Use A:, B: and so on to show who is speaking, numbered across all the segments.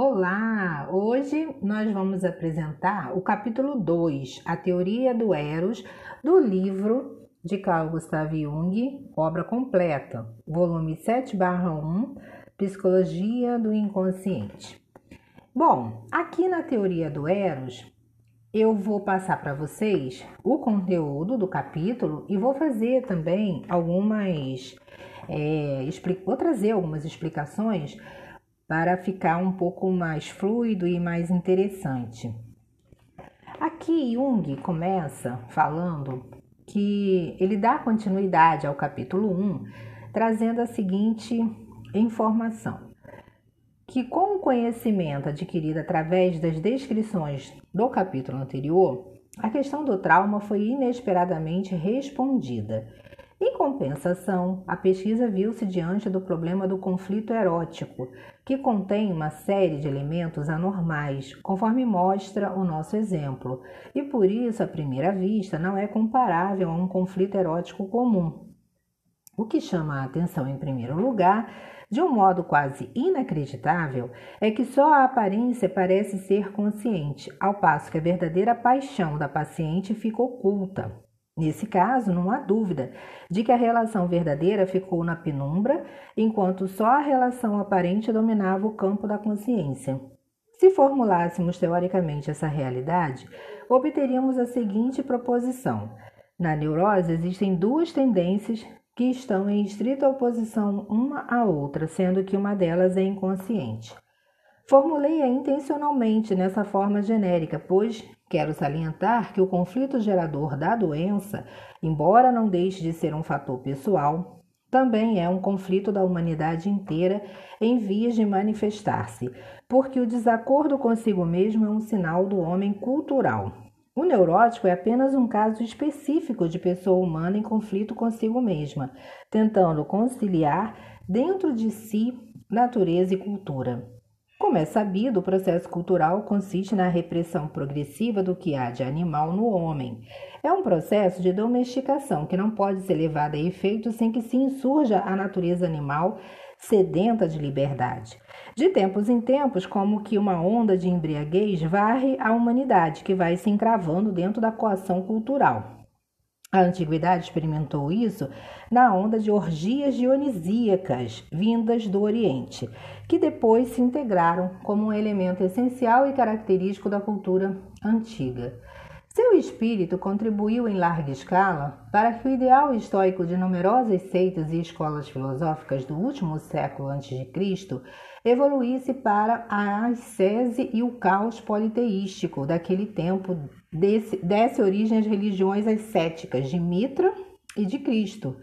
A: Olá! Hoje nós vamos apresentar o capítulo 2, A Teoria do Eros, do livro de Carl Gustav Jung, obra completa, volume 7/1, Psicologia do Inconsciente. Bom, aqui na Teoria do Eros, eu vou passar para vocês o conteúdo do capítulo e vou fazer também algumas. É, vou trazer algumas explicações para ficar um pouco mais fluido e mais interessante. Aqui Jung começa falando que ele dá continuidade ao capítulo 1, trazendo a seguinte informação: que com o conhecimento adquirido através das descrições do capítulo anterior, a questão do trauma foi inesperadamente respondida em compensação, a pesquisa viu-se diante do problema do conflito erótico, que contém uma série de elementos anormais, conforme mostra o nosso exemplo, e por isso, à primeira vista, não é comparável a um conflito erótico comum. O que chama a atenção, em primeiro lugar, de um modo quase inacreditável, é que só a aparência parece ser consciente, ao passo que a verdadeira paixão da paciente fica oculta. Nesse caso, não há dúvida de que a relação verdadeira ficou na penumbra, enquanto só a relação aparente dominava o campo da consciência. Se formulássemos teoricamente essa realidade, obteríamos a seguinte proposição: na neurose existem duas tendências que estão em estrita oposição uma à outra, sendo que uma delas é inconsciente. Formulei-a intencionalmente nessa forma genérica, pois quero salientar que o conflito gerador da doença, embora não deixe de ser um fator pessoal, também é um conflito da humanidade inteira em vias de manifestar-se, porque o desacordo consigo mesmo é um sinal do homem cultural. O neurótico é apenas um caso específico de pessoa humana em conflito consigo mesma, tentando conciliar dentro de si natureza e cultura. Como é sabido, o processo cultural consiste na repressão progressiva do que há de animal no homem. É um processo de domesticação que não pode ser levado a efeito sem que se insurja a natureza animal sedenta de liberdade. De tempos em tempos, como que uma onda de embriaguez varre a humanidade, que vai se encravando dentro da coação cultural. A antiguidade experimentou isso na onda de orgias dionisíacas vindas do Oriente, que depois se integraram como um elemento essencial e característico da cultura antiga. Seu espírito contribuiu em larga escala para que o ideal estoico de numerosas seitas e escolas filosóficas do último século a.C. evoluísse para a ascese e o caos politeístico daquele tempo desse, desse origem às religiões ascéticas de Mitra e de Cristo.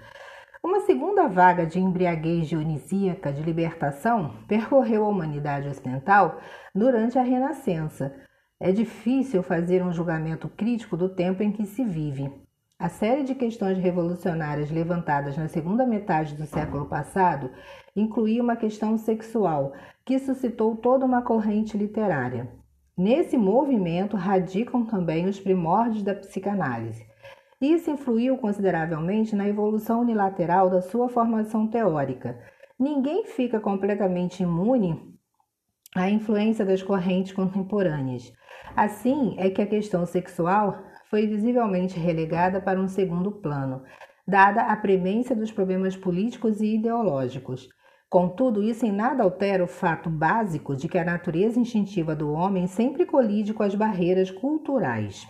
A: Uma segunda vaga de embriaguez dionisíaca de libertação percorreu a humanidade ocidental durante a Renascença. É difícil fazer um julgamento crítico do tempo em que se vive. A série de questões revolucionárias levantadas na segunda metade do século passado incluía uma questão sexual que suscitou toda uma corrente literária. Nesse movimento radicam também os primórdios da psicanálise. Isso influiu consideravelmente na evolução unilateral da sua formação teórica. Ninguém fica completamente imune à influência das correntes contemporâneas. Assim é que a questão sexual foi visivelmente relegada para um segundo plano, dada a premência dos problemas políticos e ideológicos. Contudo, isso em nada altera o fato básico de que a natureza instintiva do homem sempre colide com as barreiras culturais.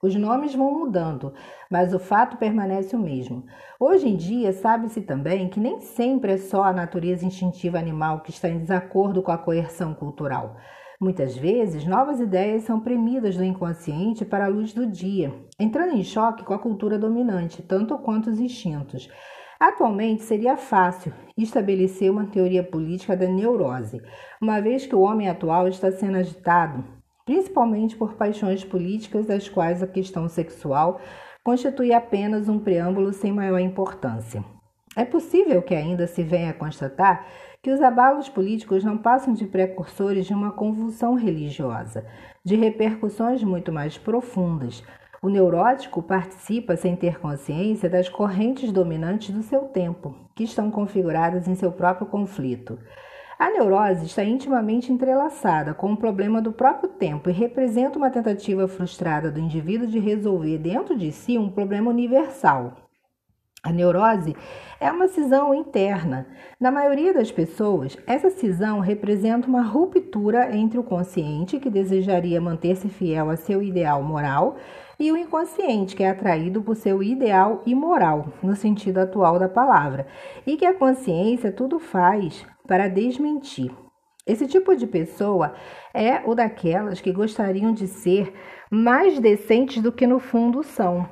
A: Os nomes vão mudando, mas o fato permanece o mesmo. Hoje em dia, sabe-se também que nem sempre é só a natureza instintiva animal que está em desacordo com a coerção cultural. Muitas vezes, novas ideias são premidas do inconsciente para a luz do dia, entrando em choque com a cultura dominante, tanto quanto os instintos. Atualmente seria fácil estabelecer uma teoria política da neurose, uma vez que o homem atual está sendo agitado, principalmente por paixões políticas, das quais a questão sexual constitui apenas um preâmbulo sem maior importância. É possível que ainda se venha a constatar que os abalos políticos não passam de precursores de uma convulsão religiosa, de repercussões muito mais profundas, o neurótico participa, sem ter consciência, das correntes dominantes do seu tempo, que estão configuradas em seu próprio conflito. A neurose está intimamente entrelaçada com o problema do próprio tempo e representa uma tentativa frustrada do indivíduo de resolver dentro de si um problema universal. A neurose é uma cisão interna. Na maioria das pessoas, essa cisão representa uma ruptura entre o consciente, que desejaria manter-se fiel a seu ideal moral, e o inconsciente, que é atraído por seu ideal imoral, no sentido atual da palavra, e que a consciência tudo faz para desmentir. Esse tipo de pessoa é o daquelas que gostariam de ser mais decentes do que no fundo são.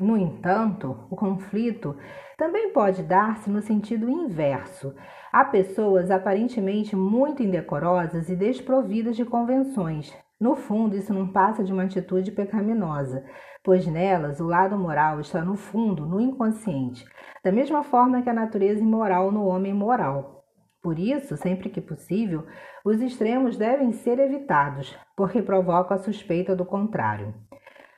A: No entanto, o conflito também pode dar-se no sentido inverso. Há pessoas aparentemente muito indecorosas e desprovidas de convenções, no fundo, isso não passa de uma atitude pecaminosa, pois nelas o lado moral está no fundo, no inconsciente, da mesma forma que a natureza imoral no homem moral. Por isso, sempre que possível, os extremos devem ser evitados, porque provocam a suspeita do contrário.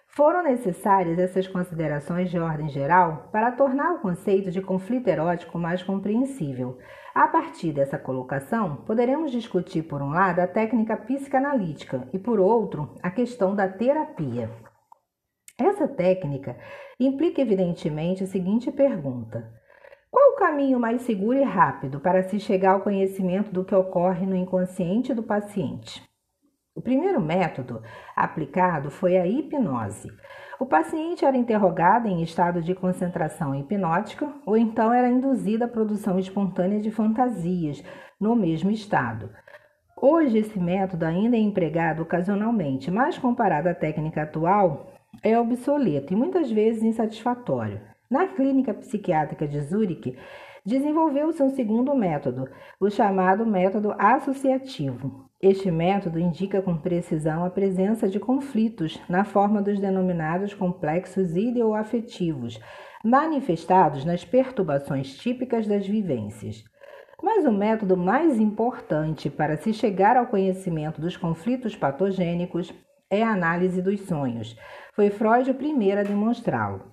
A: Foram necessárias essas considerações de ordem geral para tornar o conceito de conflito erótico mais compreensível, a partir dessa colocação, poderemos discutir, por um lado, a técnica psicanalítica e, por outro, a questão da terapia. Essa técnica implica, evidentemente, a seguinte pergunta: qual o caminho mais seguro e rápido para se chegar ao conhecimento do que ocorre no inconsciente do paciente? O primeiro método aplicado foi a hipnose. O paciente era interrogado em estado de concentração hipnótica ou então era induzida à produção espontânea de fantasias no mesmo estado. Hoje, esse método ainda é empregado ocasionalmente, mas comparado à técnica atual, é obsoleto e muitas vezes insatisfatório. Na clínica psiquiátrica de Zurique, desenvolveu-se um segundo método, o chamado método associativo. Este método indica com precisão a presença de conflitos na forma dos denominados complexos ideoafetivos, manifestados nas perturbações típicas das vivências. Mas o método mais importante para se chegar ao conhecimento dos conflitos patogênicos é a análise dos sonhos. Foi Freud o primeiro a demonstrá-lo.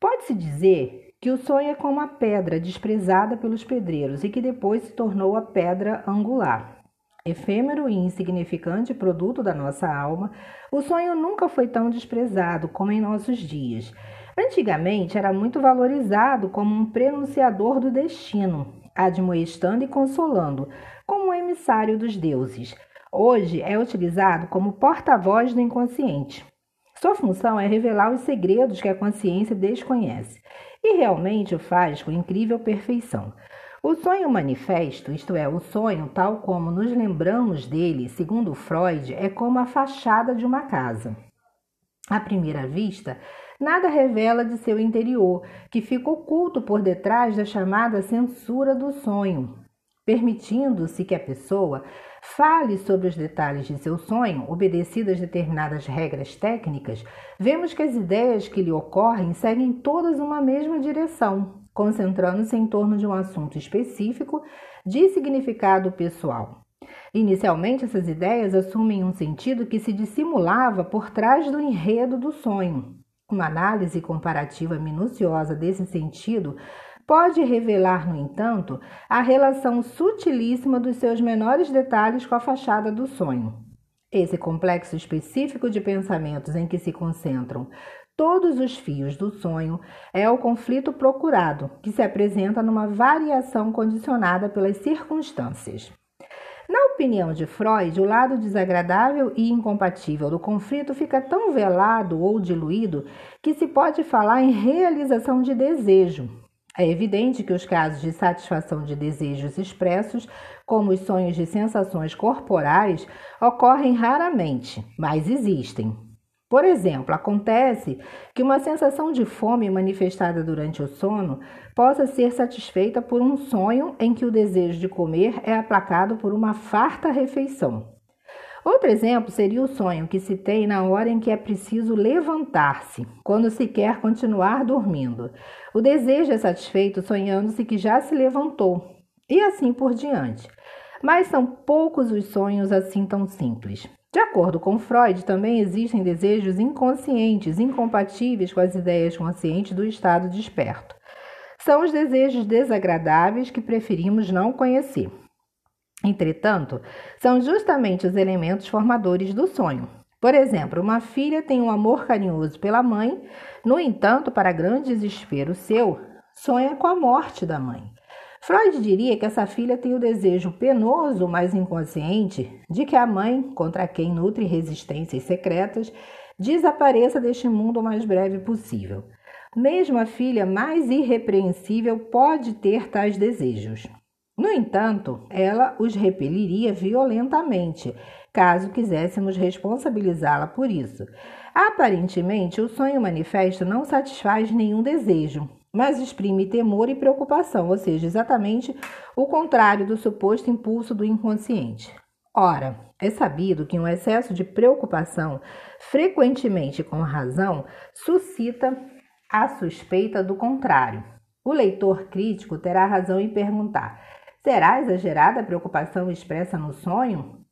A: Pode-se dizer que o sonho é como a pedra desprezada pelos pedreiros e que depois se tornou a pedra angular. Efêmero e insignificante produto da nossa alma, o sonho nunca foi tão desprezado como em nossos dias. Antigamente era muito valorizado como um prenunciador do destino, admoestando e consolando, como um emissário dos deuses. Hoje é utilizado como porta-voz do inconsciente. Sua função é revelar os segredos que a consciência desconhece, e realmente o faz com incrível perfeição. O sonho manifesto, isto é, o sonho tal como nos lembramos dele, segundo Freud, é como a fachada de uma casa. À primeira vista, nada revela de seu interior, que fica oculto por detrás da chamada censura do sonho, permitindo-se que a pessoa fale sobre os detalhes de seu sonho, obedecidas determinadas regras técnicas, vemos que as ideias que lhe ocorrem seguem todas uma mesma direção, concentrando-se em torno de um assunto específico de significado pessoal. Inicialmente, essas ideias assumem um sentido que se dissimulava por trás do enredo do sonho. Uma análise comparativa minuciosa desse sentido pode revelar, no entanto, a relação sutilíssima dos seus menores detalhes com a fachada do sonho. Esse complexo específico de pensamentos em que se concentram todos os fios do sonho é o conflito procurado, que se apresenta numa variação condicionada pelas circunstâncias. Na opinião de Freud, o lado desagradável e incompatível do conflito fica tão velado ou diluído que se pode falar em realização de desejo. É evidente que os casos de satisfação de desejos expressos, como os sonhos de sensações corporais, ocorrem raramente, mas existem. Por exemplo, acontece que uma sensação de fome manifestada durante o sono possa ser satisfeita por um sonho em que o desejo de comer é aplacado por uma farta refeição. Outro exemplo seria o sonho que se tem na hora em que é preciso levantar-se, quando se quer continuar dormindo. O desejo é satisfeito sonhando-se que já se levantou, e assim por diante. Mas são poucos os sonhos assim tão simples. De acordo com Freud, também existem desejos inconscientes, incompatíveis com as ideias conscientes do estado desperto. São os desejos desagradáveis que preferimos não conhecer. Entretanto, são justamente os elementos formadores do sonho. Por exemplo, uma filha tem um amor carinhoso pela mãe, no entanto, para grande desespero seu, sonha com a morte da mãe. Freud diria que essa filha tem o desejo penoso, mas inconsciente, de que a mãe, contra quem nutre resistências secretas, desapareça deste mundo o mais breve possível. Mesmo a filha mais irrepreensível pode ter tais desejos. No entanto, ela os repeliria violentamente, caso quiséssemos responsabilizá-la por isso. Aparentemente, o sonho manifesto não satisfaz nenhum desejo, mas exprime temor e preocupação, ou seja, exatamente o contrário do suposto impulso do inconsciente. Ora, é sabido que um excesso de preocupação, frequentemente com razão, suscita a suspeita do contrário. O leitor crítico terá razão em perguntar: será exagerada a preocupação expressa no sonho?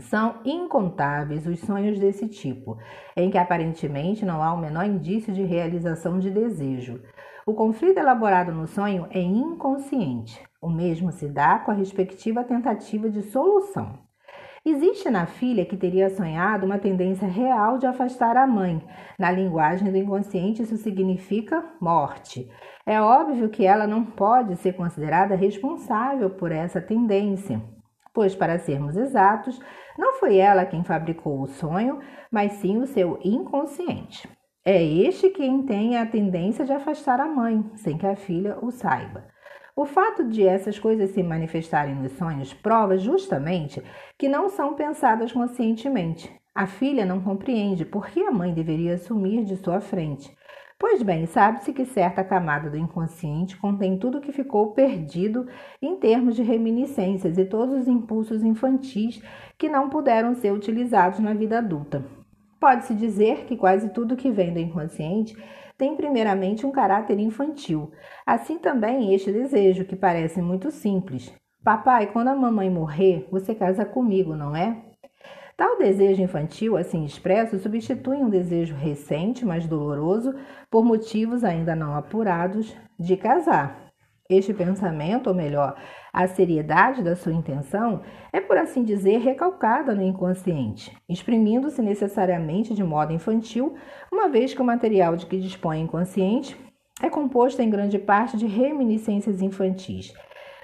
A: São incontáveis os sonhos desse tipo, em que aparentemente não há o menor indício de realização de desejo. O conflito elaborado no sonho é inconsciente. O mesmo se dá com a respectiva tentativa de solução. Existe na filha que teria sonhado uma tendência real de afastar a mãe. Na linguagem do inconsciente, isso significa morte. É óbvio que ela não pode ser considerada responsável por essa tendência, pois, para sermos exatos, não foi ela quem fabricou o sonho, mas sim o seu inconsciente. É este quem tem a tendência de afastar a mãe, sem que a filha o saiba. O fato de essas coisas se manifestarem nos sonhos prova justamente que não são pensadas conscientemente. A filha não compreende por que a mãe deveria sumir de sua frente. Pois bem, sabe-se que certa camada do inconsciente contém tudo que ficou perdido em termos de reminiscências e todos os impulsos infantis que não puderam ser utilizados na vida adulta. Pode-se dizer que quase tudo que vem do inconsciente tem primeiramente um caráter infantil. Assim também este desejo, que parece muito simples. Papai, quando a mamãe morrer, você casa comigo, não é? Tal desejo infantil, assim expresso, substitui um desejo recente, mas doloroso, por motivos ainda não apurados, de casar. Este pensamento, ou melhor, a seriedade da sua intenção, é, por assim dizer, recalcada no inconsciente, exprimindo-se necessariamente de modo infantil, uma vez que o material de que dispõe o inconsciente é composto em grande parte de reminiscências infantis.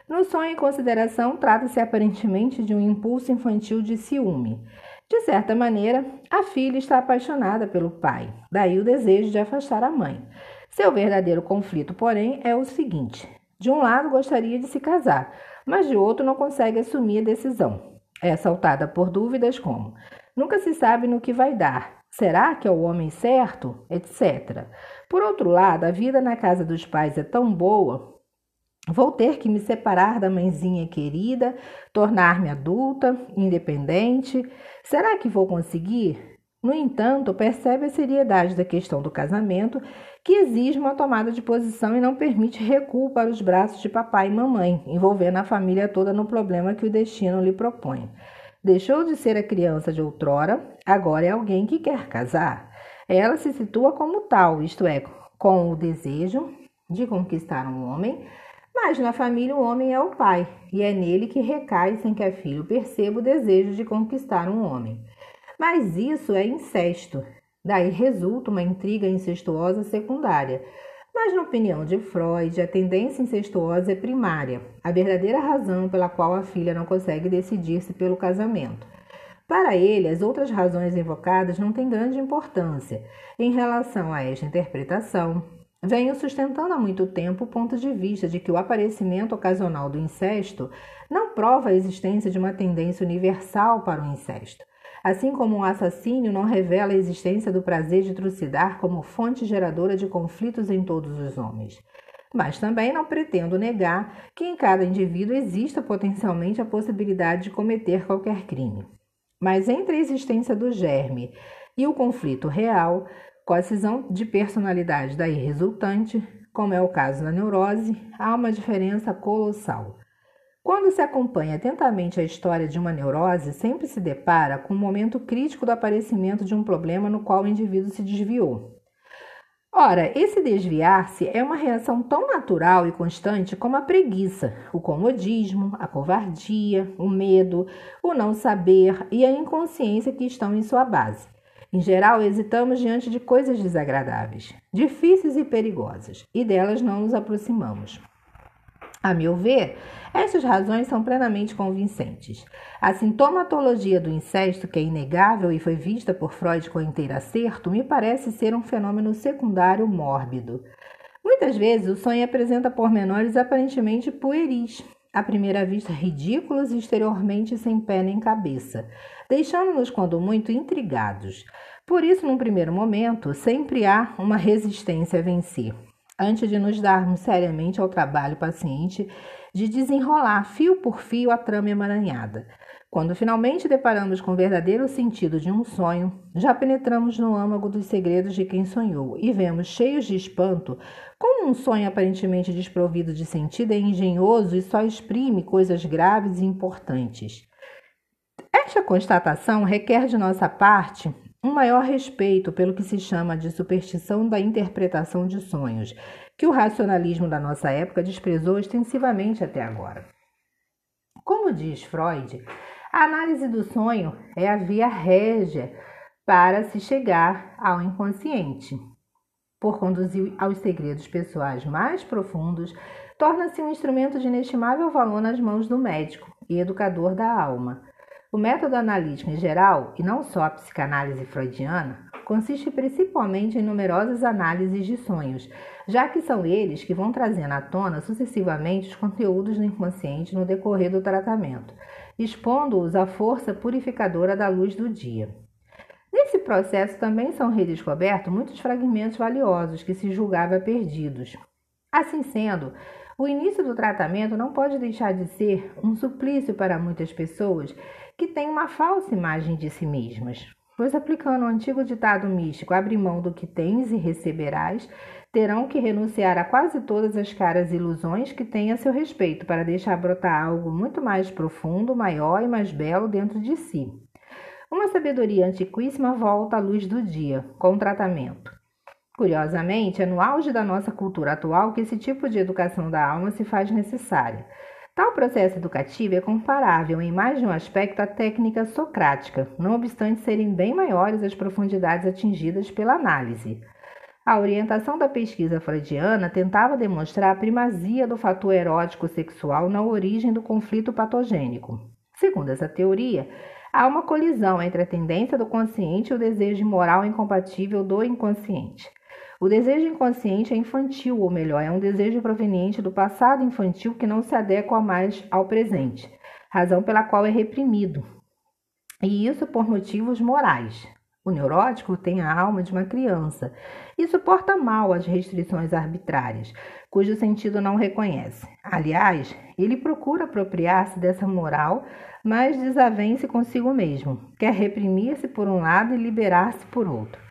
A: No sonho em consideração, trata-se aparentemente de um impulso infantil de ciúme. De certa maneira, a filha está apaixonada pelo pai, daí o desejo de afastar a mãe. Seu verdadeiro conflito, porém, é o seguinte: de um lado, gostaria de se casar, mas de outro, não consegue assumir a decisão. É assaltada por dúvidas como: nunca se sabe no que vai dar, será que é o homem certo, etc. Por outro lado, a vida na casa dos pais é tão boa Vou ter que me separar da mãezinha querida, tornar-me adulta, independente. Será que vou conseguir? No entanto, percebe a seriedade da questão do casamento que exige uma tomada de posição e não permite recuo para os braços de papai e mamãe, envolvendo a família toda no problema que o destino lhe propõe. Deixou de ser a criança de outrora, agora é alguém que quer casar. Ela se situa como tal, isto é, com o desejo de conquistar um homem, mas na família o homem é o pai, e é nele que recai sem que a filha perceba o desejo de conquistar um homem. Mas isso é incesto, Daí resulta uma intriga incestuosa secundária. Mas, na opinião de Freud, a tendência incestuosa é primária, a verdadeira razão pela qual a filha não consegue decidir-se pelo casamento. Para ele, as outras razões invocadas não têm grande importância. Em relação a esta interpretação, venho sustentando há muito tempo o ponto de vista de que o aparecimento ocasional do incesto não prova a existência de uma tendência universal para o incesto. Assim como um assassínio não revela a existência do prazer de trucidar como fonte geradora de conflitos em todos os homens. Mas também não pretendo negar que em cada indivíduo exista potencialmente a possibilidade de cometer qualquer crime. Mas entre a existência do germe e o conflito real, com a cisão de personalidade daí resultante, como é o caso da neurose, há uma diferença colossal. Quando se acompanha atentamente a história de uma neurose, sempre se depara com um momento crítico do aparecimento de um problema no qual o indivíduo se desviou. Ora, esse desviar-se é uma reação tão natural e constante como a preguiça, o comodismo, a covardia, o medo, o não saber e a inconsciência que estão em sua base. Em geral, hesitamos diante de coisas desagradáveis, difíceis e perigosas, e delas não nos aproximamos. A meu ver, essas razões são plenamente convincentes. A sintomatologia do incesto, que é inegável e foi vista por Freud com inteiro acerto, me parece ser um fenômeno secundário mórbido. Muitas vezes o sonho apresenta pormenores aparentemente pueris, à primeira vista ridículos e exteriormente sem pé nem cabeça, deixando-nos, quando muito, intrigados. Por isso, num primeiro momento, sempre há uma resistência a vencer. Antes de nos darmos seriamente ao trabalho paciente de desenrolar fio por fio a trama emaranhada. Quando finalmente deparamos com o verdadeiro sentido de um sonho, já penetramos no âmago dos segredos de quem sonhou e vemos, cheios de espanto, como um sonho aparentemente desprovido de sentido é engenhoso e só exprime coisas graves e importantes. Esta constatação requer de nossa parte um maior respeito pelo que se chama de superstição da interpretação de sonhos, que o racionalismo da nossa época desprezou extensivamente até agora. Como diz Freud, a análise do sonho é a via régia para se chegar ao inconsciente. Por conduzir aos segredos pessoais mais profundos, torna-se um instrumento de inestimável valor nas mãos do médico e educador da alma. O método analítico em geral, e não só a psicanálise freudiana, consiste principalmente em numerosas análises de sonhos, já que são eles que vão trazendo à tona sucessivamente os conteúdos do inconsciente no decorrer do tratamento, expondo-os à força purificadora da luz do dia. Nesse processo também são redescobertos muitos fragmentos valiosos que se julgava perdidos. Assim sendo, o início do tratamento não pode deixar de ser um suplício para muitas pessoas que têm uma falsa imagem de si mesmas. Pois, aplicando o antigo ditado místico, abre mão do que tens e receberás, terão que renunciar a quase todas as caras ilusões que têm a seu respeito para deixar brotar algo muito mais profundo, maior e mais belo dentro de si. Uma sabedoria antiquíssima volta à luz do dia, com tratamento. Curiosamente, é no auge da nossa cultura atual que esse tipo de educação da alma se faz necessária. Tal processo educativo é comparável em mais de um aspecto à técnica socrática, não obstante serem bem maiores as profundidades atingidas pela análise. A orientação da pesquisa freudiana tentava demonstrar a primazia do fator erótico sexual na origem do conflito patogênico. Segundo essa teoria, há uma colisão entre a tendência do consciente e o desejo moral incompatível do inconsciente. O desejo inconsciente é infantil, ou melhor, é um desejo proveniente do passado infantil que não se adequa mais ao presente, razão pela qual é reprimido. E isso por motivos morais. O neurótico tem a alma de uma criança e suporta mal as restrições arbitrárias, cujo sentido não reconhece. Aliás, ele procura apropriar-se dessa moral, mas desavence consigo mesmo. Quer reprimir-se por um lado e liberar-se por outro.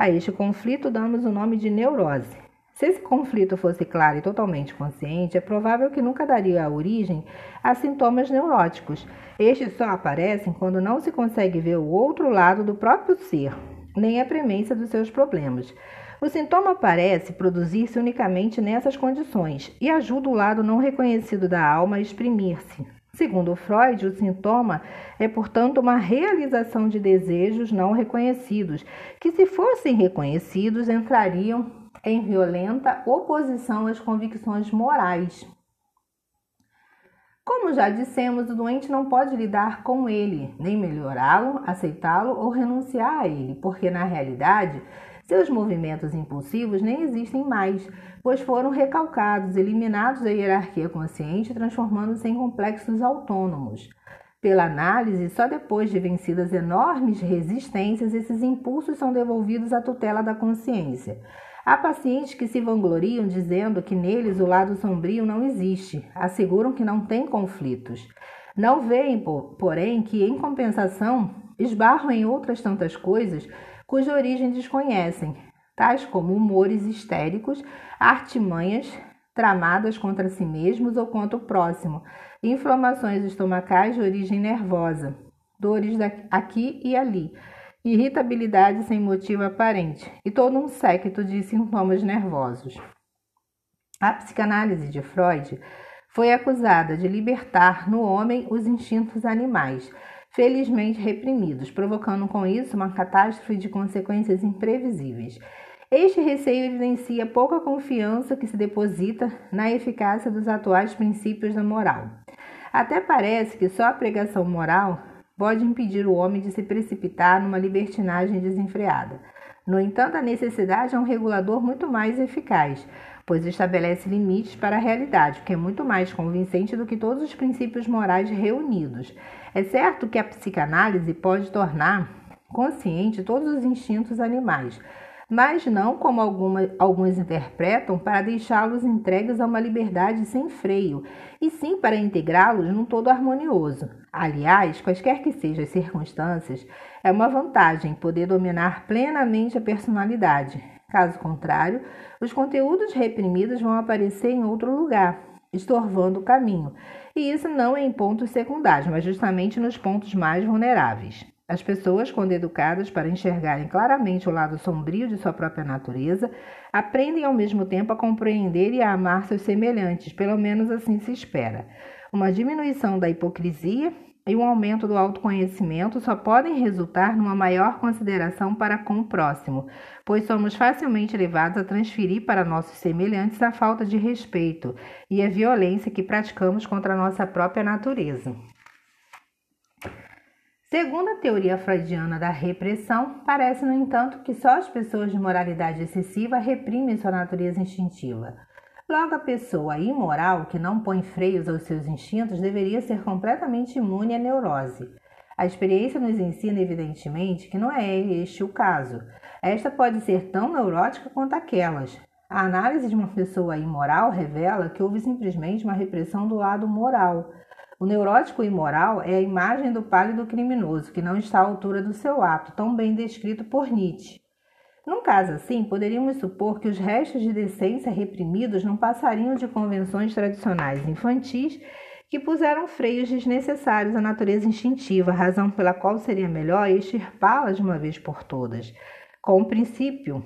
A: A este conflito damos o nome de neurose. Se esse conflito fosse claro e totalmente consciente, é provável que nunca daria origem a sintomas neuróticos. Estes só aparecem quando não se consegue ver o outro lado do próprio ser, nem a premência dos seus problemas. O sintoma parece produzir-se unicamente nessas condições e ajuda o lado não reconhecido da alma a exprimir-se. Segundo Freud, o sintoma é, portanto, uma realização de desejos não reconhecidos, que, se fossem reconhecidos, entrariam em violenta oposição às convicções morais. Como já dissemos, o doente não pode lidar com ele, nem melhorá-lo, aceitá-lo ou renunciar a ele, porque na realidade seus movimentos impulsivos nem existem mais, pois foram recalcados, eliminados da hierarquia consciente, transformando-se em complexos autônomos. Pela análise, só depois de vencidas enormes resistências, esses impulsos são devolvidos à tutela da consciência. Há pacientes que se vangloriam dizendo que neles o lado sombrio não existe, asseguram que não tem conflitos. Não veem, porém, que, em compensação, esbarram em outras tantas coisas cuja origem desconhecem, tais como humores histéricos, artimanhas tramadas contra si mesmos ou contra o próximo, inflamações estomacais de origem nervosa, dores aqui e ali, irritabilidade sem motivo aparente e todo um séquito de sintomas nervosos. A psicanálise de Freud foi acusada de libertar no homem os instintos animais, felizmente reprimidos, provocando com isso uma catástrofe de consequências imprevisíveis. Este receio evidencia pouca confiança que se deposita na eficácia dos atuais princípios da moral. Até parece que só a pregação moral pode impedir o homem de se precipitar numa libertinagem desenfreada. No entanto, a necessidade é um regulador muito mais eficaz, pois estabelece limites para a realidade, que é muito mais convincente do que todos os princípios morais reunidos. É certo que a psicanálise pode tornar consciente todos os instintos animais, mas não como alguma, alguns interpretam para deixá-los entregues a uma liberdade sem freio, e sim para integrá-los num todo harmonioso. Aliás, quaisquer que sejam as circunstâncias, é uma vantagem poder dominar plenamente a personalidade. Caso contrário, os conteúdos reprimidos vão aparecer em outro lugar, estorvando o caminho. E isso não é em pontos secundários, mas justamente nos pontos mais vulneráveis. As pessoas, quando educadas para enxergarem claramente o lado sombrio de sua própria natureza, aprendem ao mesmo tempo a compreender e a amar seus semelhantes, pelo menos assim se espera. Uma diminuição da hipocrisia e um aumento do autoconhecimento só podem resultar numa maior consideração para com o próximo, pois somos facilmente levados a transferir para nossos semelhantes a falta de respeito e a violência que praticamos contra a nossa própria natureza. Segundo a teoria freudiana da repressão, parece, no entanto, que só as pessoas de moralidade excessiva reprimem sua natureza instintiva. Logo, a pessoa imoral, que não põe freios aos seus instintos, deveria ser completamente imune à neurose. A experiência nos ensina, evidentemente, que não é este o caso. Esta pode ser tão neurótica quanto aquelas. A análise de uma pessoa imoral revela que houve simplesmente uma repressão do lado moral o neurótico imoral é a imagem do pálido criminoso que não está à altura do seu ato, tão bem descrito por Nietzsche. Num caso assim, poderíamos supor que os restos de decência reprimidos não passariam de convenções tradicionais infantis que puseram freios desnecessários à natureza instintiva, razão pela qual seria melhor extirpá-la de uma vez por todas. Com o princípio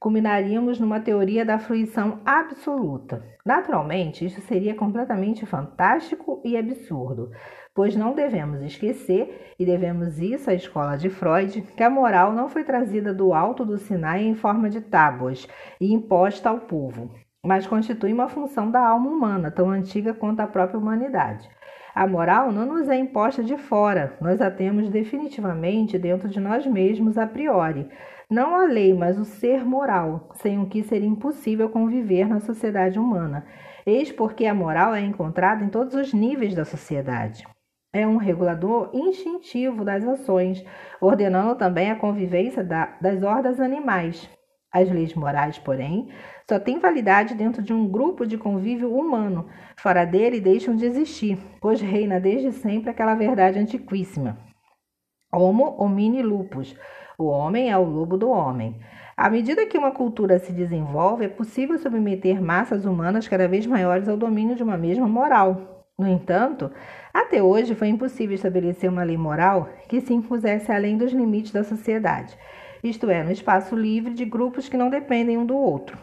A: culminaríamos numa teoria da fruição absoluta. Naturalmente, isso seria completamente fantástico e absurdo, pois não devemos esquecer, e devemos isso à escola de Freud, que a moral não foi trazida do alto do Sinai em forma de tábuas e imposta ao povo, mas constitui uma função da alma humana, tão antiga quanto a própria humanidade. A moral não nos é imposta de fora, nós a temos definitivamente dentro de nós mesmos a priori não a lei, mas o ser moral, sem o que seria impossível conviver na sociedade humana. Eis porque a moral é encontrada em todos os níveis da sociedade. É um regulador instintivo das ações, ordenando também a convivência da, das hordas animais. As leis morais, porém, só têm validade dentro de um grupo de convívio humano. Fora dele deixam de existir, pois reina desde sempre aquela verdade antiquíssima. Homo homini lupus, o homem é o lobo do homem. À medida que uma cultura se desenvolve, é possível submeter massas humanas cada vez maiores ao domínio de uma mesma moral. No entanto, até hoje foi impossível estabelecer uma lei moral que se impusesse além dos limites da sociedade, isto é, no espaço livre de grupos que não dependem um do outro.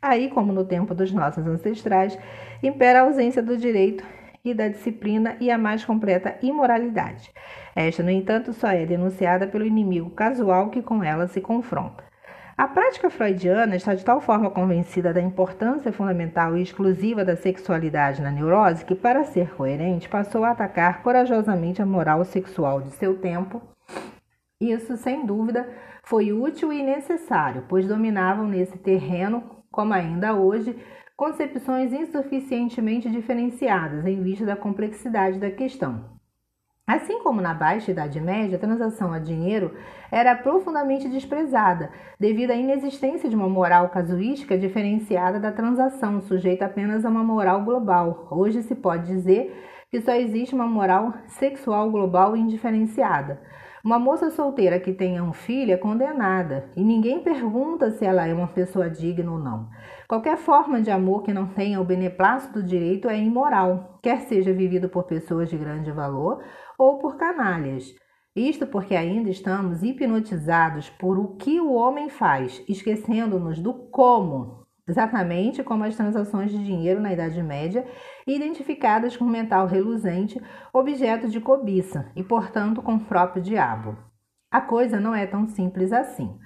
A: Aí, como no tempo dos nossos ancestrais, impera a ausência do direito e da disciplina e a mais completa imoralidade. Esta, no entanto, só é denunciada pelo inimigo casual que com ela se confronta. A prática freudiana está de tal forma convencida da importância fundamental e exclusiva da sexualidade na neurose que, para ser coerente, passou a atacar corajosamente a moral sexual de seu tempo. Isso, sem dúvida, foi útil e necessário, pois dominavam nesse terreno, como ainda hoje, concepções insuficientemente diferenciadas em vista da complexidade da questão. Assim como na Baixa Idade Média, a transação a dinheiro era profundamente desprezada, devido à inexistência de uma moral casuística diferenciada da transação, sujeita apenas a uma moral global. Hoje se pode dizer que só existe uma moral sexual global indiferenciada. Uma moça solteira que tenha um filho é condenada e ninguém pergunta se ela é uma pessoa digna ou não. Qualquer forma de amor que não tenha o beneplácito do direito é imoral, quer seja vivido por pessoas de grande valor ou por canalhas. Isto porque ainda estamos hipnotizados por o que o homem faz, esquecendo-nos do como, exatamente como as transações de dinheiro na Idade Média, identificadas com mental reluzente, objeto de cobiça e, portanto, com o próprio diabo. A coisa não é tão simples assim.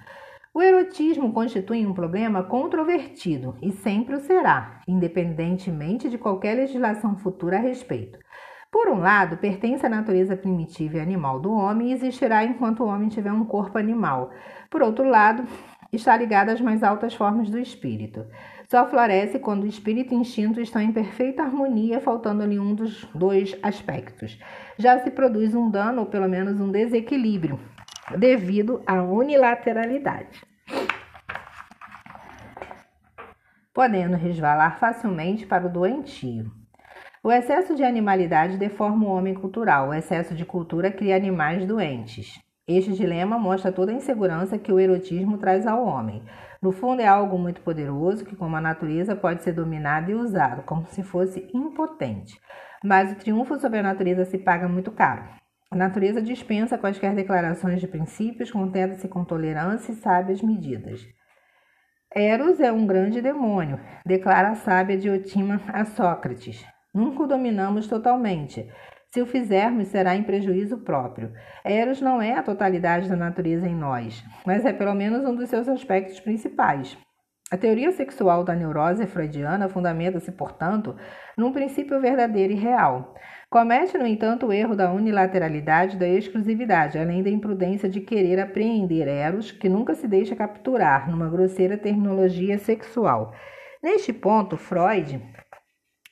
A: O erotismo constitui um problema controvertido e sempre o será, independentemente de qualquer legislação futura a respeito. Por um lado, pertence à natureza primitiva e animal do homem e existirá enquanto o homem tiver um corpo animal. Por outro lado, está ligado às mais altas formas do espírito. Só floresce quando o espírito e o instinto estão em perfeita harmonia, faltando-lhe um dos dois aspectos. Já se produz um dano, ou pelo menos um desequilíbrio, devido à unilateralidade. Podendo resvalar facilmente para o doentio. O excesso de animalidade deforma o homem cultural, o excesso de cultura cria animais doentes. Este dilema mostra toda a insegurança que o erotismo traz ao homem. No fundo, é algo muito poderoso que, como a natureza, pode ser dominado e usado, como se fosse impotente. Mas o triunfo sobre a natureza se paga muito caro. A natureza dispensa quaisquer declarações de princípios, contenta-se com tolerância e sábias medidas. Eros é um grande demônio, declara a sábia Diotima a Sócrates. Nunca o dominamos totalmente. Se o fizermos, será em prejuízo próprio. Eros não é a totalidade da natureza em nós, mas é pelo menos um dos seus aspectos principais. A teoria sexual da neurose freudiana fundamenta-se, portanto, num princípio verdadeiro e real. Comete, no entanto, o erro da unilateralidade da exclusividade, além da imprudência de querer apreender Eros, que nunca se deixa capturar numa grosseira terminologia sexual. Neste ponto, Freud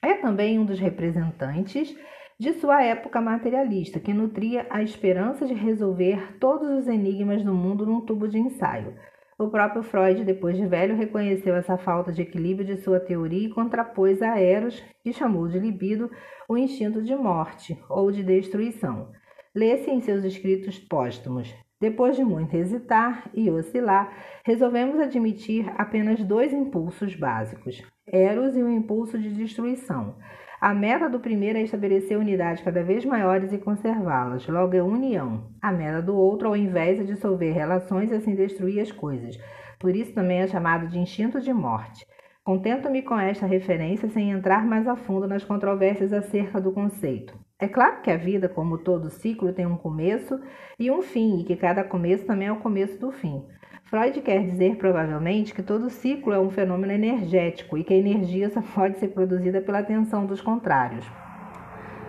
A: é também um dos representantes de sua época materialista, que nutria a esperança de resolver todos os enigmas do mundo num tubo de ensaio. O próprio Freud, depois de velho, reconheceu essa falta de equilíbrio de sua teoria e contrapôs a Eros, que chamou de libido, o instinto de morte ou de destruição. Lê-se em seus escritos póstumos. Depois de muito hesitar e oscilar, resolvemos admitir apenas dois impulsos básicos: Eros e o impulso de destruição. A meta do primeiro é estabelecer unidades cada vez maiores e conservá-las, logo é união. A meta do outro, ao invés, é dissolver relações e assim destruir as coisas. Por isso também é chamado de instinto de morte. Contento-me com esta referência sem entrar mais a fundo nas controvérsias acerca do conceito. É claro que a vida, como todo ciclo, tem um começo e um fim, e que cada começo também é o começo do fim. Freud quer dizer, provavelmente, que todo ciclo é um fenômeno energético e que a energia só pode ser produzida pela tensão dos contrários.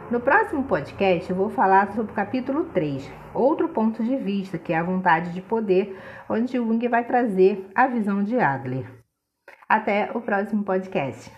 A: No próximo podcast, eu vou falar sobre o capítulo 3, outro ponto de vista, que é a vontade de poder, onde Jung vai trazer a visão de Adler. Até o próximo podcast.